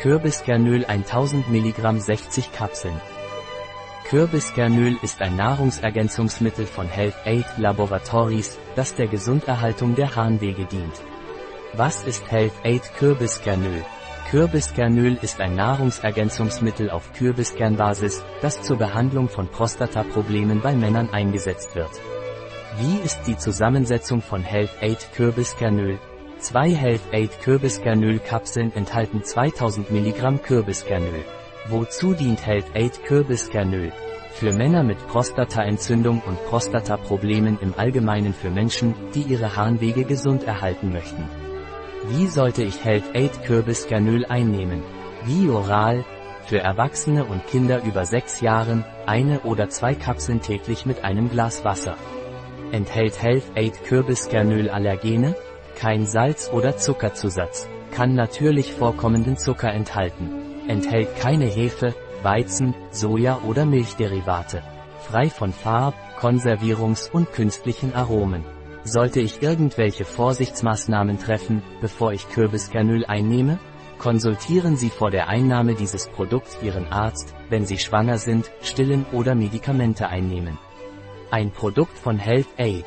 Kürbiskernöl 1000 mg 60 Kapseln. Kürbiskernöl ist ein Nahrungsergänzungsmittel von Health Aid Laboratories, das der Gesunderhaltung der Harnwege dient. Was ist Health Aid Kürbiskernöl? Kürbiskernöl ist ein Nahrungsergänzungsmittel auf Kürbiskernbasis, das zur Behandlung von Prostataproblemen bei Männern eingesetzt wird. Wie ist die Zusammensetzung von Health Aid Kürbiskernöl? Zwei Health Aid Kürbiskernöl-Kapseln enthalten 2000 mg Kürbiskernöl. Wozu dient Health Aid Kürbiskernöl? Für Männer mit Prostataentzündung und Prostataproblemen im Allgemeinen für Menschen, die ihre Harnwege gesund erhalten möchten. Wie sollte ich Health Aid Kürbiskernöl einnehmen? Wie oral? Für Erwachsene und Kinder über sechs Jahren, eine oder zwei Kapseln täglich mit einem Glas Wasser. Enthält Health Aid Kürbiskernöl Allergene? Kein Salz oder Zuckerzusatz. Kann natürlich vorkommenden Zucker enthalten. Enthält keine Hefe, Weizen, Soja oder Milchderivate. Frei von Farb, Konservierungs- und künstlichen Aromen. Sollte ich irgendwelche Vorsichtsmaßnahmen treffen, bevor ich Kürbiskernöl einnehme? Konsultieren Sie vor der Einnahme dieses Produkts Ihren Arzt, wenn Sie schwanger sind, stillen oder Medikamente einnehmen. Ein Produkt von Health Aid.